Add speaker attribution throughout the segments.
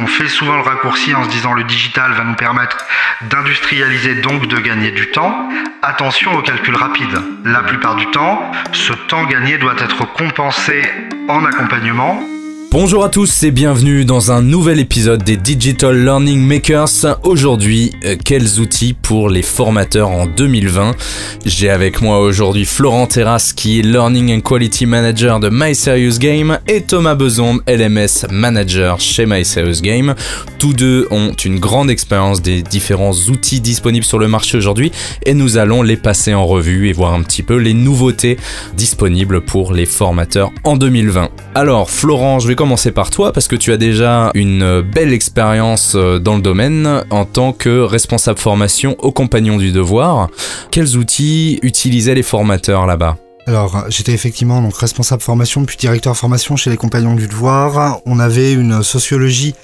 Speaker 1: On fait souvent le raccourci en se disant le digital va nous permettre d'industrialiser donc de gagner du temps. Attention au calcul rapide. La plupart du temps, ce temps gagné doit être compensé en accompagnement
Speaker 2: Bonjour à tous et bienvenue dans un nouvel épisode des Digital Learning Makers. Aujourd'hui, euh, quels outils pour les formateurs en 2020 J'ai avec moi aujourd'hui Florent Terrasse qui est Learning and Quality Manager de My Serious Game et Thomas Besom, LMS Manager chez My Game. Tous deux ont une grande expérience des différents outils disponibles sur le marché aujourd'hui et nous allons les passer en revue et voir un petit peu les nouveautés disponibles pour les formateurs en 2020. Alors Florent, je vais commencer par toi parce que tu as déjà une belle expérience euh, dans le domaine en tant que responsable formation aux compagnons du devoir. Quels outils utilisaient les formateurs là-bas?
Speaker 1: Alors, j'étais effectivement donc responsable formation puis directeur formation chez les Compagnons du Devoir. On avait une sociologie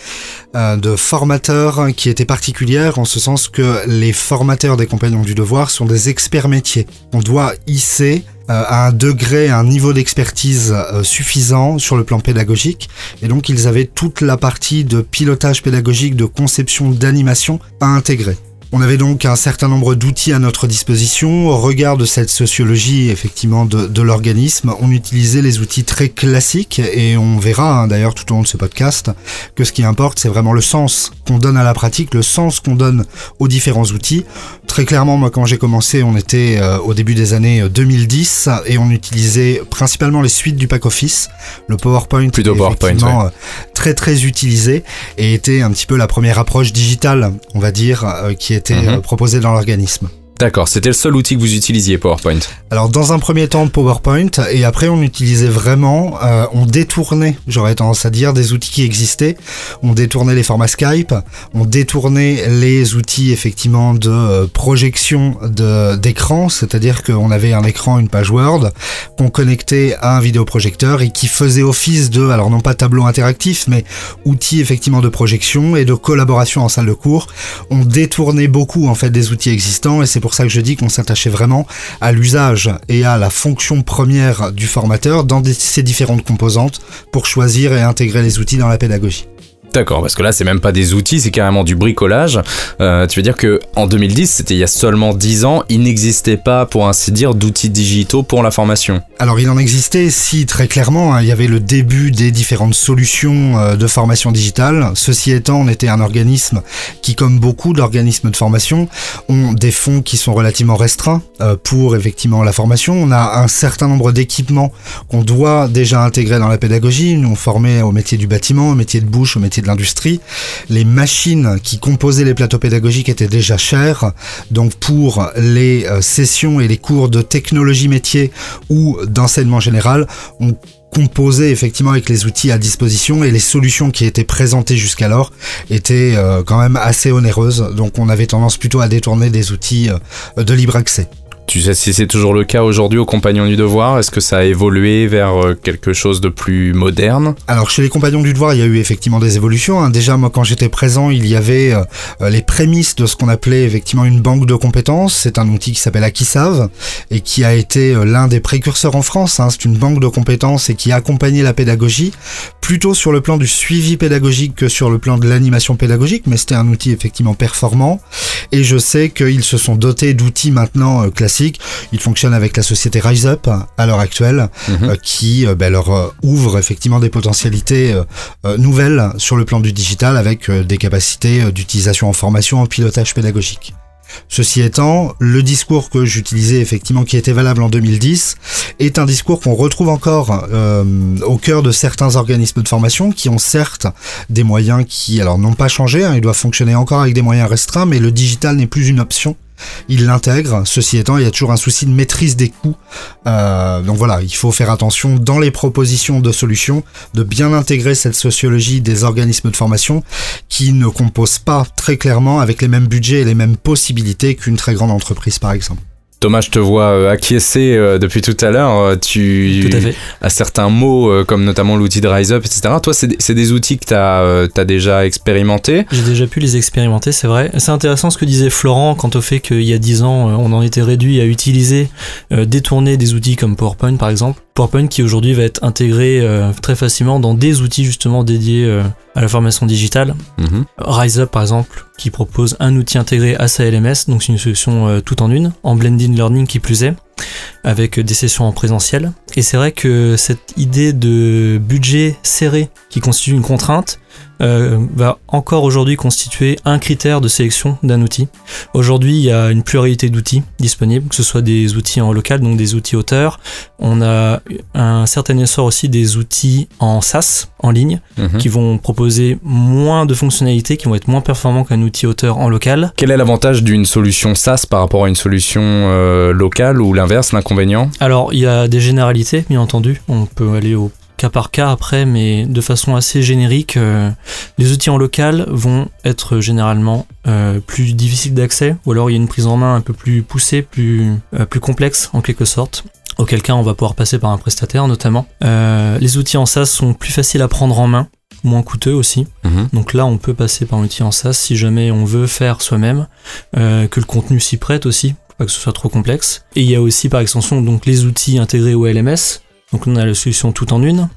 Speaker 1: euh, de formateurs qui était particulière en ce sens que les formateurs des Compagnons du Devoir sont des experts métiers. On doit hisser euh, à un degré, un niveau d'expertise euh, suffisant sur le plan pédagogique. Et donc, ils avaient toute la partie de pilotage pédagogique, de conception, d'animation à intégrer. On avait donc un certain nombre d'outils à notre disposition. Au regard de cette sociologie, effectivement, de, l'organisme, on utilisait les outils très classiques et on verra hein, d'ailleurs tout au long de ce podcast que ce qui importe, c'est vraiment le sens qu'on donne à la pratique, le sens qu'on donne aux différents outils. Très clairement, moi, quand j'ai commencé, on était euh, au début des années 2010 euh, et on utilisait principalement les suites du pack office. Le PowerPoint
Speaker 2: Plutôt PowerPoint,
Speaker 1: euh, très très utilisé et était un petit peu la première approche digitale, on va dire, qui était été mhm. proposé dans l'organisme.
Speaker 2: D'accord, c'était le seul outil que vous utilisiez, PowerPoint.
Speaker 1: Alors dans un premier temps PowerPoint, et après on utilisait vraiment, euh, on détournait, j'aurais tendance à dire, des outils qui existaient. On détournait les formats Skype, on détournait les outils effectivement de euh, projection d'écran, c'est-à-dire qu'on avait un écran, une page Word, qu'on connectait à un vidéoprojecteur et qui faisait office de, alors non pas tableau interactif, mais outil effectivement de projection et de collaboration en salle de cours. On détournait beaucoup en fait des outils existants et c'est pour ça que je dis qu'on s'attachait vraiment à l'usage et à la fonction première du formateur dans ces différentes composantes pour choisir et intégrer les outils dans la pédagogie.
Speaker 2: D'accord, parce que là, c'est même pas des outils, c'est carrément du bricolage. Euh, tu veux dire que en 2010, c'était il y a seulement 10 ans, il n'existait pas, pour ainsi dire, d'outils digitaux pour la formation.
Speaker 1: Alors, il en existait, si très clairement, hein, il y avait le début des différentes solutions euh, de formation digitale. Ceci étant, on était un organisme qui, comme beaucoup d'organismes de formation, ont des fonds qui sont relativement restreints euh, pour effectivement la formation. On a un certain nombre d'équipements qu'on doit déjà intégrer dans la pédagogie. Nous, on formait au métier du bâtiment, au métier de bouche, au métier l'industrie. Les machines qui composaient les plateaux pédagogiques étaient déjà chères. Donc pour les euh, sessions et les cours de technologie métier ou d'enseignement général, on composait effectivement avec les outils à disposition et les solutions qui étaient présentées jusqu'alors étaient euh, quand même assez onéreuses. Donc on avait tendance plutôt à détourner des outils euh, de libre accès.
Speaker 2: Tu sais si c'est toujours le cas aujourd'hui aux Compagnons du Devoir? Est-ce que ça a évolué vers euh, quelque chose de plus moderne?
Speaker 1: Alors chez les Compagnons du Devoir, il y a eu effectivement des évolutions. Hein. Déjà, moi, quand j'étais présent, il y avait euh, les prémices de ce qu'on appelait effectivement une banque de compétences. C'est un outil qui s'appelle Akisav et qui a été euh, l'un des précurseurs en France. Hein. C'est une banque de compétences et qui accompagnait la pédagogie plutôt sur le plan du suivi pédagogique que sur le plan de l'animation pédagogique, mais c'était un outil effectivement performant. Et je sais qu'ils se sont dotés d'outils maintenant classiques il fonctionne avec la société RiseUp à l'heure actuelle, mhm. euh, qui euh, ben, leur euh, ouvre effectivement des potentialités nouvelles sur le plan du digital avec des capacités d'utilisation en formation, en pilotage pédagogique. Ceci étant, le discours que j'utilisais effectivement, qui était valable en 2010, est un discours qu'on retrouve encore au cœur de certains organismes de formation qui ont certes des moyens qui, alors n'ont pas changé, hein, ils doivent fonctionner encore avec des moyens restreints, mais le digital n'est plus une option il l'intègre. Ceci étant, il y a toujours un souci de maîtrise des coûts. Euh, donc voilà, il faut faire attention dans les propositions de solutions de bien intégrer cette sociologie des organismes de formation qui ne composent pas très clairement avec les mêmes budgets et les mêmes possibilités qu'une très grande entreprise par exemple.
Speaker 2: Thomas, je te vois euh, acquiescer euh, depuis tout à l'heure. Euh, tu as certains mots, comme notamment l'outil de RiseUp, etc. Toi, c'est des outils que tu as, déjà expérimentés?
Speaker 3: J'ai déjà pu les expérimenter, c'est vrai. C'est intéressant ce que disait Florent quant au fait qu'il y a 10 ans, on en était réduit à utiliser, détourner des outils comme PowerPoint, par exemple. PowerPoint qui aujourd'hui va être intégré euh, très facilement dans des outils justement dédiés euh, à la formation digitale.
Speaker 2: Mhm.
Speaker 3: RiseUp par exemple, qui propose un outil intégré à sa LMS, donc c'est une solution euh, tout en une, en blended learning qui plus est, avec des sessions en présentiel. Et c'est vrai que cette idée de budget serré qui constitue une contrainte euh, va encore aujourd'hui constituer un critère de sélection d'un outil. Aujourd'hui, il y a une pluralité d'outils disponibles, que ce soit des outils en local, donc des outils auteurs. On a un certain essor aussi des outils en SaaS, en ligne,
Speaker 2: Mhm.
Speaker 3: qui vont proposer moins de fonctionnalités, qui vont être moins performants qu'un outil auteur en local.
Speaker 2: Quel est l'avantage d'une solution SaaS par rapport à une solution euh, locale ou l'inverse, l'inconvénient
Speaker 3: Alors, il y a des généralités, bien entendu. On peut aller au cas par cas après, mais de façon assez générique, euh, les outils en local vont être généralement euh, plus difficiles d'accès, ou alors il y a une prise en main un peu plus poussée, plus, euh, plus complexe en quelque sorte. Auquel cas, on va pouvoir passer par un prestataire notamment. Euh, les outils en SaaS sont plus faciles à prendre en main, moins coûteux aussi.
Speaker 2: Mhm.
Speaker 3: Donc là, on peut passer par un outil en SaaS si jamais on veut faire soi-même, euh, que le contenu s'y prête aussi, pas que ce soit trop complexe. Et il y a aussi par extension donc les outils intégrés au LMS. Donc on a la solution tout en une.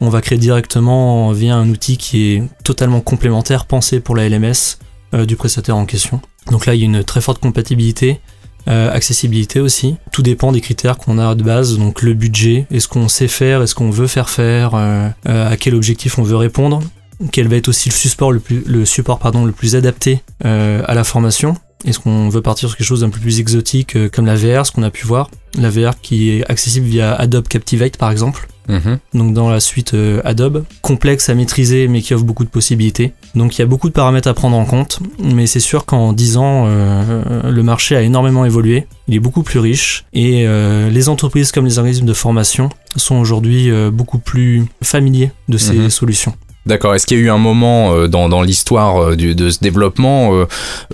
Speaker 3: On va créer directement via un outil qui est totalement complémentaire, pensé pour la LMS euh, du prestataire en question. Donc là, il y a une très forte compatibilité. euh, accessibilité aussi. Tout dépend des critères qu'on a de base, donc le budget, est-ce qu'on sait faire, est-ce qu'on veut faire faire, euh, à quel objectif on veut répondre quel va être aussi le support le plus, le support, pardon, le plus adapté euh, à la formation. Est-ce qu'on veut partir sur quelque chose d'un peu plus exotique euh, comme la VR, ce qu'on a pu voir? La VR qui est accessible via Adobe Captivate par exemple,
Speaker 2: Mhm.
Speaker 3: donc dans la suite euh, Adobe, complexe à maîtriser mais qui offre beaucoup de possibilités. Donc il y a beaucoup de paramètres à prendre en compte, mais c'est sûr qu'en 10 ans, euh, le marché a énormément évolué, il est beaucoup plus riche et euh, les entreprises comme les organismes de formation sont aujourd'hui beaucoup plus familiers de ces
Speaker 2: Mhm.
Speaker 3: solutions.
Speaker 2: D'accord. Est-ce qu'il y a eu un moment euh, dans, dans l'histoire euh, de ce développement euh,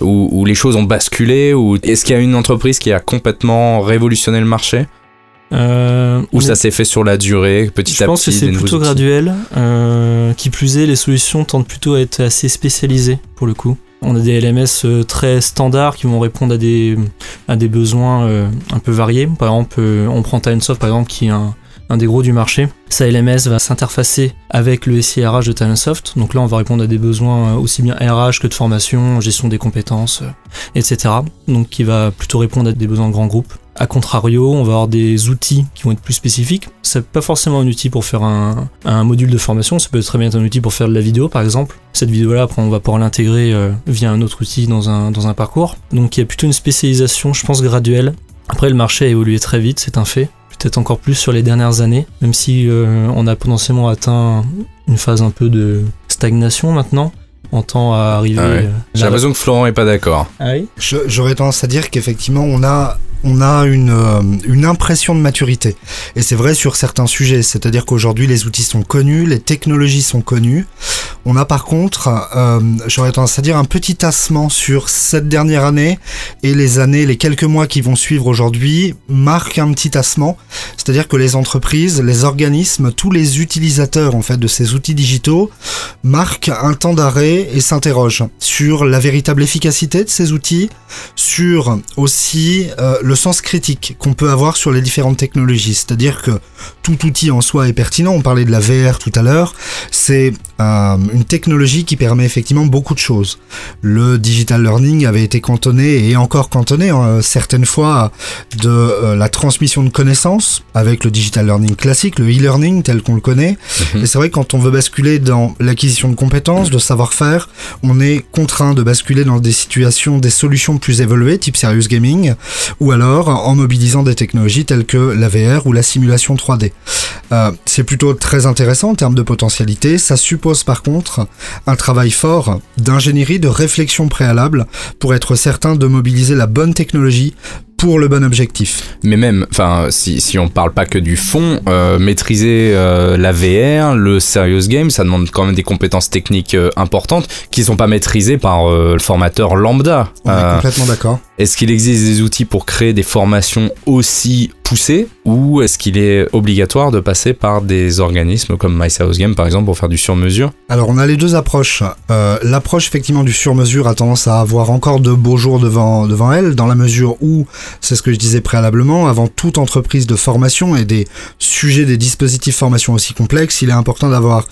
Speaker 2: où, où les choses ont basculé ou est-ce qu'il y a une entreprise qui a complètement révolutionné le marché?
Speaker 3: Euh,
Speaker 2: ou ça
Speaker 3: est-
Speaker 2: s'est fait sur la durée, petit
Speaker 3: Je
Speaker 2: à
Speaker 3: pense que
Speaker 2: petit
Speaker 3: c'est plutôt
Speaker 2: outils
Speaker 3: graduel. euh, qui plus est, les solutions tendent plutôt à être assez spécialisées pour le coup. On a des LMS très standards qui vont répondre à des, à des besoins un peu variés. Par exemple, on prend Talentsoft par exemple qui est un, un des gros du marché. Sa LMS va s'interfacer avec le SIRH de Talentsoft. Donc là, on va répondre à des besoins euh, aussi bien RH que de formation, gestion des compétences, euh, etc. Donc qui va plutôt répondre à des besoins de grands groupes. A contrario, on va avoir des outils qui vont être plus spécifiques. C'est pas forcément un outil pour faire un, module de formation, ça peut très bien être un outil pour faire de la vidéo par exemple. Cette vidéo-là, après, on va pouvoir l'intégrer euh, via un autre outil dans un, dans un parcours. Donc il y a plutôt une spécialisation, je pense, graduelle. Après, le marché a évolué très vite, c'est un fait. Peut-être encore plus sur les dernières années, même si euh, on a potentiellement atteint une phase un peu de stagnation maintenant. On tend à arriver.
Speaker 2: Ah ouais.
Speaker 3: euh,
Speaker 2: J'ai l'impression que Florent est pas d'accord.
Speaker 3: Ah oui?
Speaker 1: J'aurais tendance à dire qu'effectivement, on a, on a une, euh, une impression de maturité. Et c'est vrai sur certains sujets. C'est-à-dire qu'aujourd'hui, les outils sont connus, les technologies sont connues. On a par contre, euh, j'aurais tendance à dire, un petit tassement sur cette dernière année et les années, les quelques mois qui vont suivre aujourd'hui marquent un petit tassement. C'est-à-dire que les entreprises, les organismes, tous les utilisateurs en fait de ces outils digitaux marquent un temps d'arrêt et s'interrogent sur la véritable efficacité de ces outils, sur aussi euh, le sens critique qu'on peut avoir sur les différentes technologies. C'est-à-dire que tout outil en soi est pertinent. On parlait de la VR tout à l'heure. C'est euh, une technologie qui permet effectivement beaucoup de choses. Le digital learning avait été cantonné et encore cantonné euh, certaines fois de euh, la transmission de connaissances avec le digital learning classique, le e-learning tel qu'on le connaît.
Speaker 2: Mhm.
Speaker 1: Et c'est vrai que quand on veut basculer dans l'acquisition de compétences, de savoir-faire, on est contraint de basculer dans des situations, des solutions plus évoluées, type serious gaming, ou alors en mobilisant des technologies telles que la VR ou la simulation 3D. Euh, c'est plutôt très intéressant en termes de potentialité. Ça suppose par contre un travail fort d'ingénierie, de réflexion préalable pour être certain de mobiliser la bonne technologie pour le bon objectif.
Speaker 2: Mais même, enfin, si, si on parle pas que du fond, euh, maîtriser euh, la VR, le serious game, ça demande quand même des compétences techniques euh, importantes qui sont pas maîtrisées par euh, le formateur lambda.
Speaker 1: On est
Speaker 2: Euh,
Speaker 1: complètement d'accord.
Speaker 2: Est-ce qu'il existe des outils pour créer des formations aussi ou est-ce qu'il est obligatoire de passer par des organismes comme My Game par exemple pour faire du sur-mesure?
Speaker 1: Alors on a les deux approches. Euh, l'approche effectivement du sur-mesure a tendance à avoir encore de beaux jours devant, devant elle dans la mesure où, c'est ce que je disais préalablement, avant toute entreprise de formation et des sujets des dispositifs formation aussi complexes, il est important d'avoir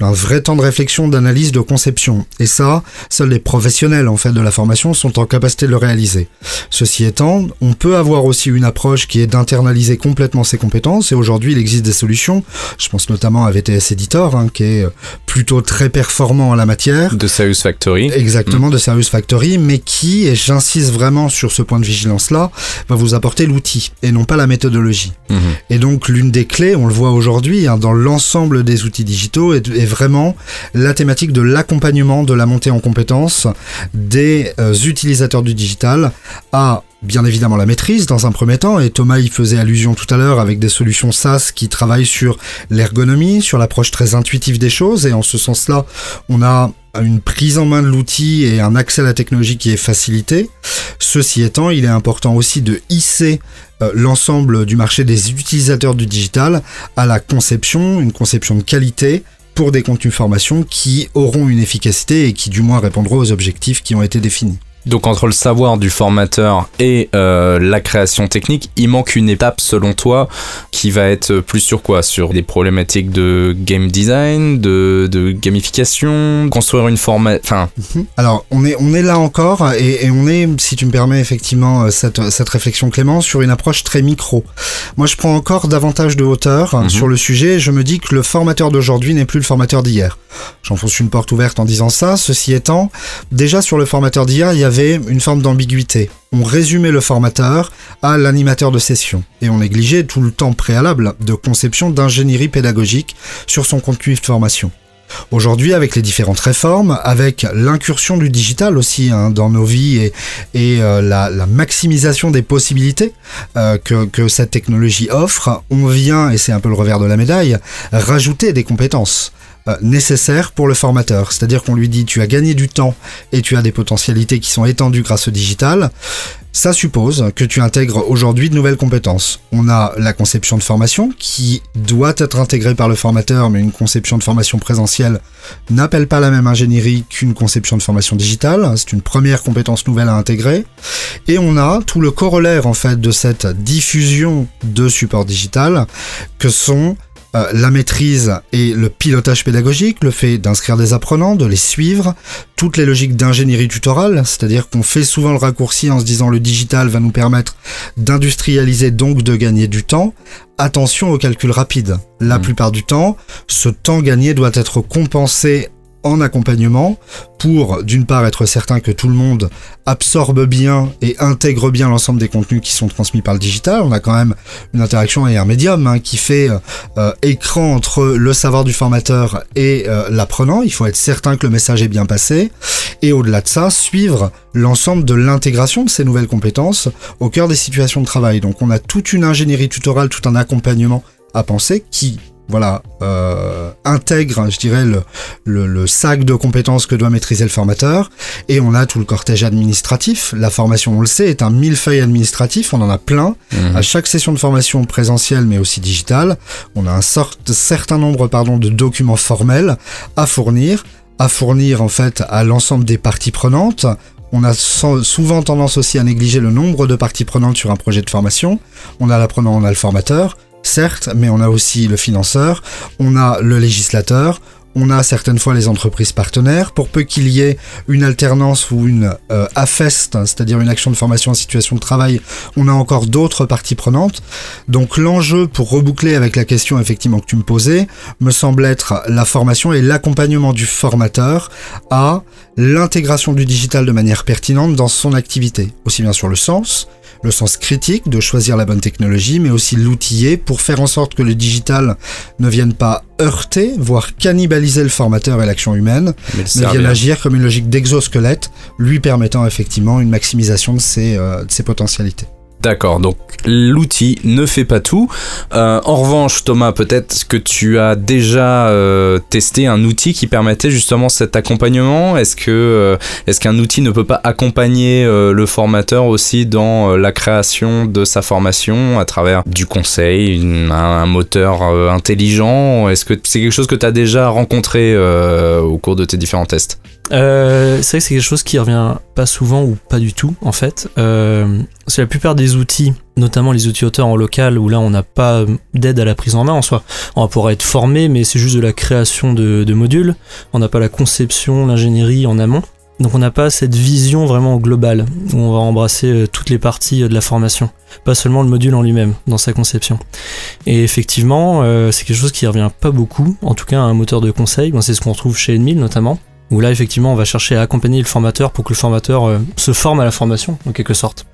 Speaker 1: un vrai temps de réflexion, d'analyse, de conception. Et ça, seuls les professionnels en fait de la formation sont en capacité de le réaliser. Ceci étant, on peut avoir aussi une approche qui est d'internaliser complètement ses compétences et aujourd'hui il existe des solutions. Je pense notamment à VTS Editor hein, qui est plutôt très performant en la matière.
Speaker 2: De Serious Factory.
Speaker 1: Exactement, mm. de Serious Factory, mais qui, et j'insiste vraiment sur ce point de vigilance-là, va vous apporter l'outil et non pas la méthodologie. Mm-hmm. Et donc l'une des clés, on le voit aujourd'hui hein, dans l'ensemble des outils digitaux, est, est vraiment la thématique de l'accompagnement de la montée en compétences des euh, utilisateurs du digital à bien évidemment la maîtrise dans un premier temps, et Thomas y faisait allusion tout à l'heure avec des solutions SaaS qui travaillent sur l'ergonomie, sur l'approche très intuitive des choses, et en ce sens-là, on a une prise en main de l'outil et un accès à la technologie qui est facilité. Ceci étant, il est important aussi de hisser euh, l'ensemble du marché des utilisateurs du digital à la conception, une conception de qualité, pour des contenus formation qui auront une efficacité et qui du moins répondront aux objectifs qui ont été définis.
Speaker 2: Donc entre le savoir du formateur et euh, la création technique, il manque une étape selon toi qui va être plus sur quoi? Sur des problématiques de game design, de, de gamification, construire une forme... Enfin...
Speaker 1: Mhm. Alors on est, on est là encore et, et, on est, si tu me permets effectivement euh, cette, cette réflexion Clément, sur une approche très micro. Moi je prends encore davantage de hauteur hein, mhm. sur le sujet je me dis que le formateur d'aujourd'hui n'est plus le formateur d'hier. J'enfonce une porte ouverte en disant ça. Ceci étant, déjà sur le formateur d'hier, il y avait une forme d'ambiguïté. On résumait le formateur à l'animateur de session et on négligeait tout le temps préalable de conception d'ingénierie pédagogique sur son contenu de formation. Aujourd'hui, avec les différentes réformes, avec l'incursion du digital aussi hein, dans nos vies et, euh, la, maximisation des possibilités euh, que, que, cette technologie offre, on vient, et c'est un peu le revers de la médaille, rajouter des compétences. Euh, nécessaire pour le formateur. C'est-à-dire qu'on lui dit tu as gagné du temps et tu as des potentialités qui sont étendues grâce au digital. Ça suppose que tu intègres aujourd'hui de nouvelles compétences. On a la conception de formation qui doit être intégrée par le formateur, mais une conception de formation présentielle n'appelle pas la même ingénierie qu'une conception de formation digitale. C'est une première compétence nouvelle à intégrer. Et on a tout le corollaire en fait de cette diffusion de support digital que sont euh, la maîtrise et le pilotage pédagogique, le fait d'inscrire des apprenants, de les suivre, toutes les logiques d'ingénierie tutorale, c'est-à-dire qu'on fait souvent le raccourci en se disant le digital va nous permettre d'industrialiser donc de gagner du temps. Attention au calcul rapide. La mmh. plupart du temps, ce temps gagné doit être compensé en accompagnement pour d'une part être certain que tout le monde absorbe bien et intègre bien l'ensemble des contenus qui sont transmis par le digital. On a quand même une interaction et un médium hein, qui fait euh, écran entre le savoir du formateur et euh, l'apprenant. Il faut être certain que le message est bien passé et au-delà de ça, suivre l'ensemble de l'intégration de ces nouvelles compétences au cœur des situations de travail. Donc on a toute une ingénierie tutorale, tout un accompagnement à penser qui voilà, euh, intègre, je dirais, le, le, sac de compétences que doit maîtriser le formateur. Et on a tout le cortège administratif. La formation, on le sait, est un millefeuille administratif. On en a plein. Mhm. À chaque session de formation présentielle, mais aussi digitale, on a un certain nombre pardon, de documents formels à fournir à fournir en fait à l'ensemble des parties prenantes. On a souvent tendance aussi à négliger le nombre de parties prenantes sur un projet de formation. On a l'apprenant, on a le formateur certes, mais on a aussi le financeur, on a le législateur, on a certaines fois les entreprises partenaires, pour peu qu'il y ait une alternance ou une euh, AFEST, c'est-à-dire une action de formation en situation de travail, on a encore d'autres parties prenantes. Donc l'enjeu pour reboucler avec la question effectivement que tu me posais, me semble être la formation et l'accompagnement du formateur à l'intégration du digital de manière pertinente dans son activité, aussi bien sur le sens, le sens critique de choisir la bonne technologie, mais aussi l'outiller pour faire en sorte que le digital ne vienne pas heurter, voire cannibaliser le formateur et l'action humaine, mais, vienne agir comme une logique d'exosquelette, lui permettant effectivement une maximisation de ses, euh, de ses potentialités.
Speaker 2: D'accord, donc l'outil ne fait pas tout. Euh, en revanche, Thomas, peut-être que tu as déjà euh, testé un outil qui permettait justement cet accompagnement. Est-ce euh, est-ce qu'un outil ne peut pas accompagner le formateur aussi dans la création de sa formation à travers du conseil, un, moteur intelligent? Est-ce que c'est quelque chose que tu as déjà rencontré au cours de tes différents tests?
Speaker 3: C'est vrai que c'est quelque chose qui revient pas souvent ou pas du tout en fait. C'est la plupart des outils, notamment les outils auteurs en local, où là on n'a pas d'aide à la prise en main en soi. On va pouvoir être formé, mais c'est juste de la création de, modules. On n'a pas la conception, l'ingénierie en amont. Donc on n'a pas cette vision vraiment globale où on va embrasser euh, toutes les parties euh, de la formation, pas seulement le module en lui-même dans sa conception. Et effectivement, euh, c'est quelque chose qui revient pas beaucoup, en tout cas un moteur de conseil, c'est ce qu'on retrouve chez Enmil notamment où là effectivement on va chercher à accompagner le formateur pour que le formateur euh, se forme à la formation en quelque sorte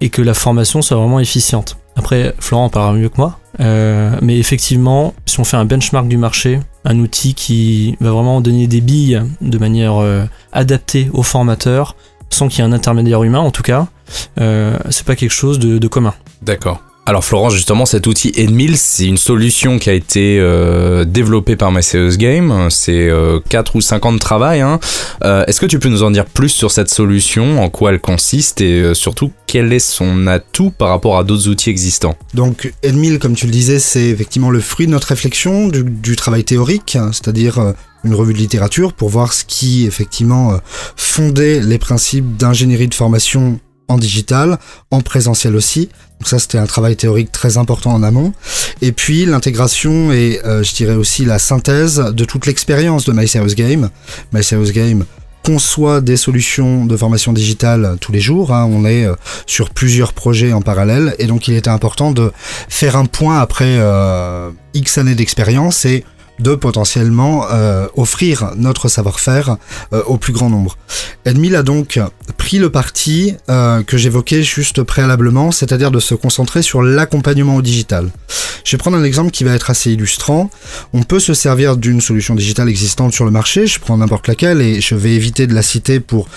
Speaker 3: et que la formation soit vraiment efficiente. Après Florent en parlera mieux que moi, euh, mais effectivement si on fait un benchmark du marché, un outil qui va vraiment donner des billes de manière euh, adaptée au formateur, sans qu'il y ait un intermédiaire humain en tout cas, c'est pas quelque chose de commun.
Speaker 2: D'accord. Alors Florence, justement, cet outil Edmil, c'est une solution qui a été euh, développée par MySerious Game. C'est euh, 4 ou 5 ans de travail. Hein. Euh, Est-ce que tu peux nous en dire plus sur cette solution, en quoi elle consiste? Et euh, surtout quel est son atout par rapport à d'autres outils existants?
Speaker 1: Donc Edmil, comme tu le disais, c'est effectivement le fruit de notre réflexion, du, du travail théorique, hein, c'est-à-dire euh, une revue de littérature pour voir ce qui effectivement fondait les principes d'ingénierie de formation en digital, en présentiel aussi. Donc ça, c'était un travail théorique très important en amont. Et puis l'intégration et, euh, je dirais aussi, la synthèse de toute l'expérience de My Serious Game. My Serious Game conçoit des solutions de formation digitale tous les jours. Hein. On est euh, sur plusieurs projets en parallèle. Et donc, il était important de faire un point après euh, X années d'expérience et de potentiellement offrir notre savoir-faire au plus grand nombre. Edmil a donc pris le parti euh, que j'évoquais juste préalablement, c'est-à-dire de se concentrer sur l'accompagnement au digital. Je vais prendre un exemple qui va être assez illustrant. On peut se servir d'une solution digitale existante sur le marché, je prends n'importe laquelle et je vais éviter de la citer pour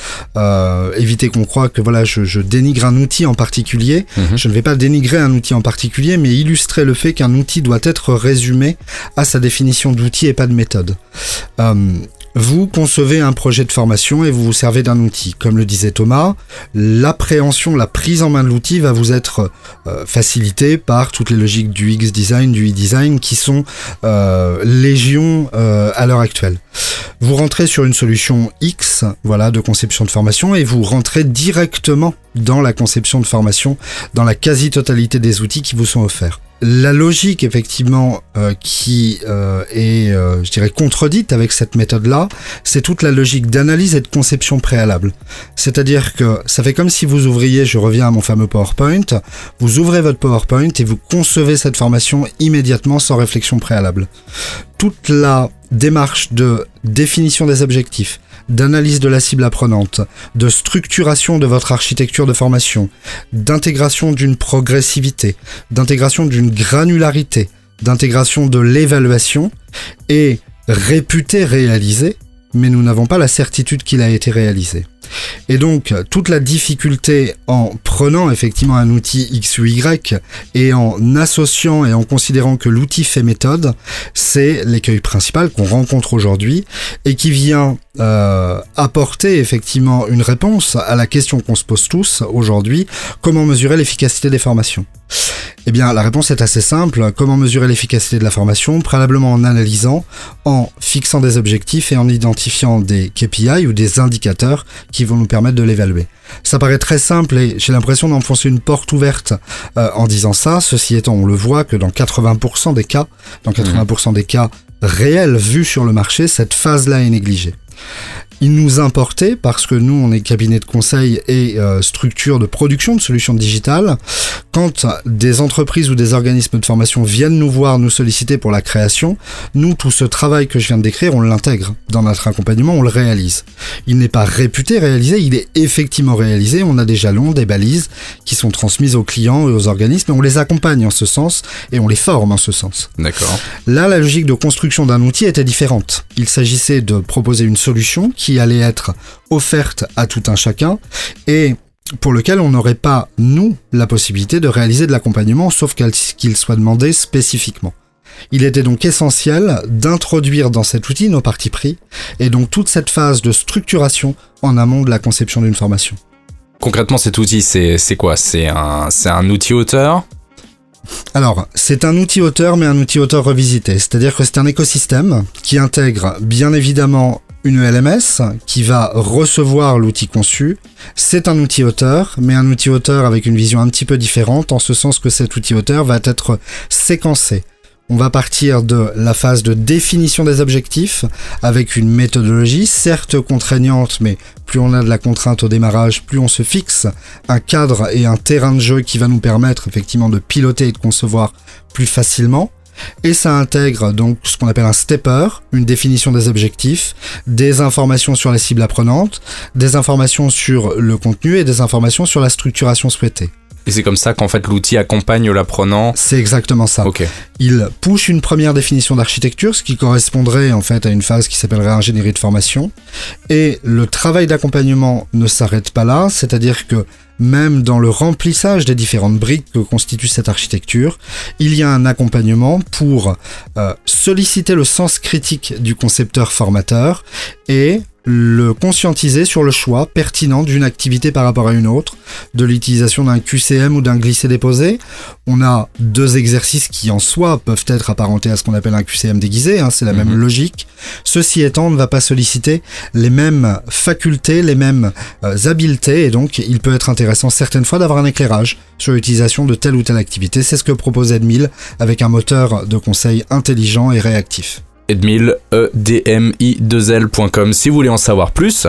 Speaker 1: éviter qu'on croie que voilà je, je, dénigre un outil en particulier. Mhm. Je ne vais pas dénigrer un outil en particulier, mais illustrer le fait qu'un outil doit être résumé à sa définition d'outils et pas de méthode. Euh, vous concevez un projet de formation et vous vous servez d'un outil. Comme le disait Thomas, l'appréhension, la prise en main de l'outil va vous être euh, facilitée par toutes les logiques du X-Design, du E-Design qui sont euh, légion à l'heure actuelle. Vous rentrez sur une solution X, voilà, de conception de formation et vous rentrez directement dans la conception de formation, dans la quasi-totalité des outils qui vous sont offerts la logique effectivement euh, qui euh, est, euh, je dirais, contredite avec cette méthode-là, c'est toute la logique d'analyse et de conception préalable. C'est-à-dire que ça fait comme si vous ouvriez, je reviens à mon fameux PowerPoint, vous ouvrez votre PowerPoint et vous concevez cette formation immédiatement sans réflexion préalable. Toute la démarche de définition des objectifs, d'analyse de la cible apprenante, de structuration de votre architecture de formation, d'intégration d'une progressivité, d'intégration d'une granularité, d'intégration de l'évaluation est réputé réalisé, mais nous n'avons pas la certitude qu'il a été réalisé. Et donc, toute la difficulté en prenant effectivement un outil X ou Y et en associant et en considérant que l'outil fait méthode, c'est l'écueil principal qu'on rencontre aujourd'hui et qui vient euh, apporter effectivement une réponse à la question qu'on se pose tous aujourd'hui, comment mesurer l'efficacité des formations? Eh bien, la réponse est assez simple. Comment mesurer l'efficacité de la formation? Préalablement en analysant, en fixant des objectifs et en identifiant des KPI ou des indicateurs qui vont nous permettre de l'évaluer. Ça paraît très simple et j'ai l'impression d'enfoncer une porte ouverte euh, en disant ça. Ceci étant, on le voit que dans 80% des cas, dans 80% des cas réels vus sur le marché, cette phase-là est négligée il nous importait, parce que nous, on est cabinet de conseil et euh, structure de production de solutions digitales, quand des entreprises ou des organismes de formation viennent nous voir, nous solliciter pour la création, nous, tout ce travail que je viens de décrire, on l'intègre dans notre accompagnement, on le réalise. Il n'est pas réputé réalisé, il est effectivement réalisé, on a des jalons, des balises qui sont transmises aux clients et aux organismes, et on les accompagne en ce sens, et on les forme en ce sens.
Speaker 2: D'accord.
Speaker 1: Là, la logique de construction d'un outil était différente. Il s'agissait de proposer une solution qui allait être offerte à tout un chacun et pour lequel on n'aurait pas, nous, la possibilité de réaliser de l'accompagnement, sauf qu'il soit demandé spécifiquement. Il était donc essentiel d'introduire dans cet outil nos parties pris, et donc toute cette phase de structuration en amont de la conception d'une formation.
Speaker 2: Concrètement, cet outil, c'est quoi? C'est un, un outil auteur?
Speaker 1: Alors, c'est un outil auteur, mais un outil auteur revisité. C'est-à-dire que c'est un écosystème qui intègre bien évidemment une LMS qui va recevoir l'outil conçu. C'est un outil auteur, mais un outil auteur avec une vision un petit peu différente, en ce sens que cet outil auteur va être séquencé. On va partir de la phase de définition des objectifs avec une méthodologie certes contraignante, mais plus on a de la contrainte au démarrage, plus on se fixe un cadre et un terrain de jeu qui va nous permettre effectivement de piloter et de concevoir plus facilement. Et ça intègre donc ce qu'on appelle un stepper, une définition des objectifs, des informations sur les cibles apprenantes, des informations sur le contenu et des informations sur la structuration souhaitée.
Speaker 2: Et c'est comme ça qu'en fait l'outil accompagne l'apprenant.
Speaker 1: C'est exactement ça. Il push une première définition d'architecture, ce qui correspondrait en fait à une phase qui s'appellerait ingénierie de formation. Et le travail d'accompagnement ne s'arrête pas là, c'est-à-dire que même dans le remplissage des différentes briques que constitue cette architecture, il y a un accompagnement pour euh, solliciter le sens critique du concepteur formateur et le conscientiser sur le choix pertinent d'une activité par rapport à une autre, de l'utilisation d'un QCM ou d'un glissé-déposé. On a deux exercices qui en soi peuvent être apparentés à ce qu'on appelle un QCM déguisé, hein, c'est la même mhm. logique. Ceci étant, on ne va pas solliciter les mêmes facultés, les mêmes euh, habiletés, et donc il peut être intéressant certaines fois d'avoir un éclairage sur l'utilisation de telle ou telle activité. C'est ce que propose Edmil avec un moteur de conseil intelligent et réactif
Speaker 2: edmil, edmi2l.com si vous voulez en savoir plus.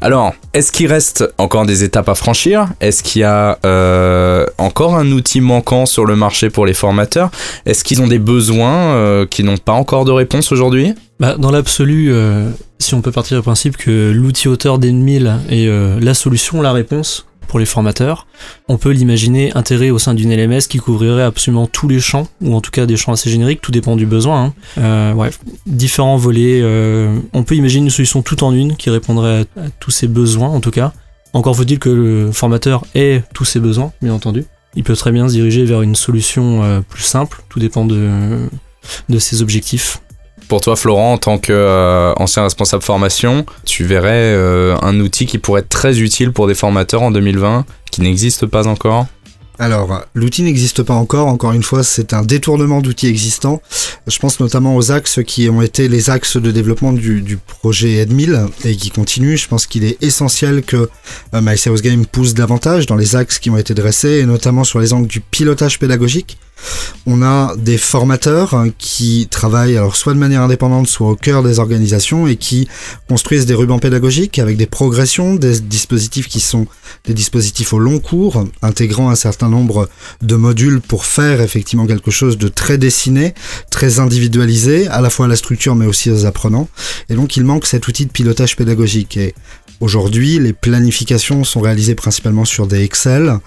Speaker 2: Alors, est-ce qu'il reste encore des étapes à franchir? Est-ce qu'il y a euh, encore un outil manquant sur le marché pour les formateurs? Est-ce qu'ils ont des besoins euh, qui n'ont pas encore de réponse aujourd'hui?
Speaker 3: Bah, Dans l'absolu, euh, si on peut partir du principe que l'outil auteur d'Edmil est la solution, la réponse, pour les formateurs. On peut l'imaginer intégré au sein d'une LMS qui couvrirait absolument tous les champs, ou en tout cas des champs assez génériques, tout dépend du besoin. Hein. Euh, différents volets. Euh, on peut imaginer une solution tout en une qui répondrait à, tous ces besoins, en tout cas. Encore faut-il que le formateur ait tous ses besoins, bien entendu. Il peut très bien se diriger vers une solution euh, plus simple, tout dépend de ses objectifs.
Speaker 2: Pour toi, Florent, en tant qu'ancien responsable formation, tu verrais euh, un outil qui pourrait être très utile pour des formateurs en 2020, qui n'existe pas encore?
Speaker 1: Alors, l'outil n'existe pas encore. Encore une fois, c'est un détournement d'outils existants. Je pense notamment aux axes qui ont été les axes de développement du, projet Edmil et qui continuent. Je pense qu'il est essentiel que euh, Game pousse davantage dans les axes qui ont été dressés et notamment sur les angles du pilotage pédagogique. On a des formateurs hein, qui travaillent alors soit de manière indépendante, soit au cœur des organisations et qui construisent des rubans pédagogiques avec des progressions, des dispositifs qui sont des dispositifs au long cours, intégrant un certain nombre de modules pour faire effectivement quelque chose de très dessiné, très individualisé, à la fois à la structure mais aussi aux apprenants. Et donc il manque cet outil de pilotage pédagogique. Aujourd'hui, les planifications sont réalisées principalement sur des Excel.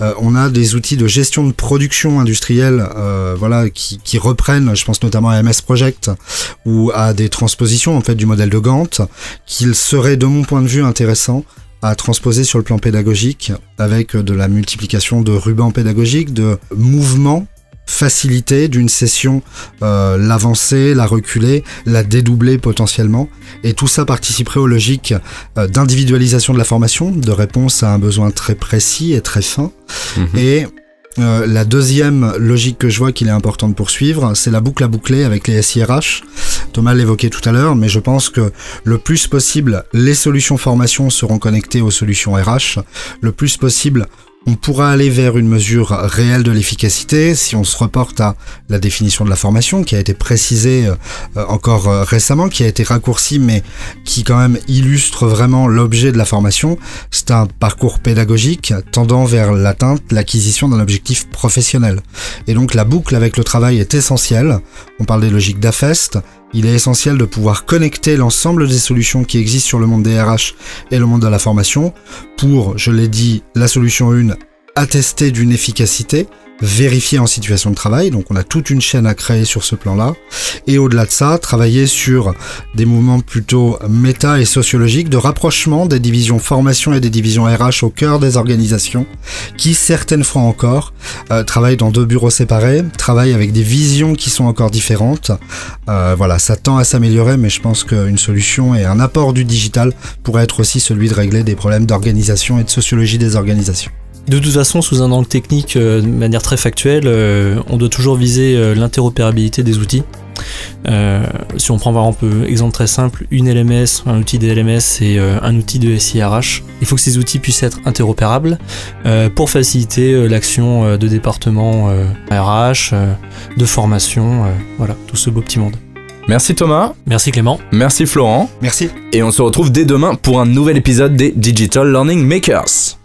Speaker 1: Euh, on a des outils de gestion de production industrielle, euh, voilà, qui, qui, reprennent, je pense notamment à MS Project ou à des transpositions en fait du modèle de Gantt, qu'il serait de mon point de vue intéressant à transposer sur le plan pédagogique avec de la multiplication de rubans pédagogiques, de mouvements facilité d'une session, euh, l'avancer, la reculer, la dédoubler potentiellement. Et tout ça participerait aux logiques euh, d'individualisation de la formation, de réponse à un besoin très précis et très fin. Mhm. Et euh, la deuxième logique que je vois qu'il est important de poursuivre, c'est la boucle à boucler avec les SIRH. Thomas l'évoquait tout à l'heure, mais je pense que le plus possible, les solutions formation seront connectées aux solutions RH. Le plus possible, on pourra aller vers une mesure réelle de l'efficacité si on se reporte à la définition de la formation qui a été précisée euh, encore euh, récemment, qui a été raccourcie mais qui quand même illustre vraiment l'objet de la formation. C'est un parcours pédagogique tendant vers l'atteinte, l'acquisition d'un objectif professionnel. Et donc la boucle avec le travail est essentielle. On parle des logiques d'AFEST, il est essentiel de pouvoir connecter l'ensemble des solutions qui existent sur le monde des RH et le monde de la formation. Pour, je l'ai dit, la solution 1 attester d'une efficacité, vérifier en situation de travail. Donc on a toute une chaîne à créer sur ce plan-là. Et au-delà de ça, travailler sur des mouvements plutôt méta et sociologiques de rapprochement des divisions formation et des divisions RH au cœur des organisations, qui certaines fois encore euh, travaillent dans deux bureaux séparés, travaillent avec des visions qui sont encore différentes. Euh, voilà, ça tend à s'améliorer, mais je pense qu'une solution et un apport du digital pourrait être aussi celui de régler des problèmes d'organisation et de sociologie des organisations.
Speaker 3: De toute façon, sous un angle technique, euh, de manière très factuelle, euh, on doit toujours viser euh, l'interopérabilité des outils. si on prend par exemple exemple très simple, une LMS, un outil de LMS et un outil de SIRH, il faut que ces outils puissent être interopérables pour faciliter l'action de département RH, de formation, voilà, tout ce beau petit monde.
Speaker 2: Merci Thomas.
Speaker 3: Merci Clément.
Speaker 2: Merci Florent.
Speaker 1: Merci.
Speaker 2: Et on se retrouve dès demain pour un nouvel épisode des Digital Learning Makers.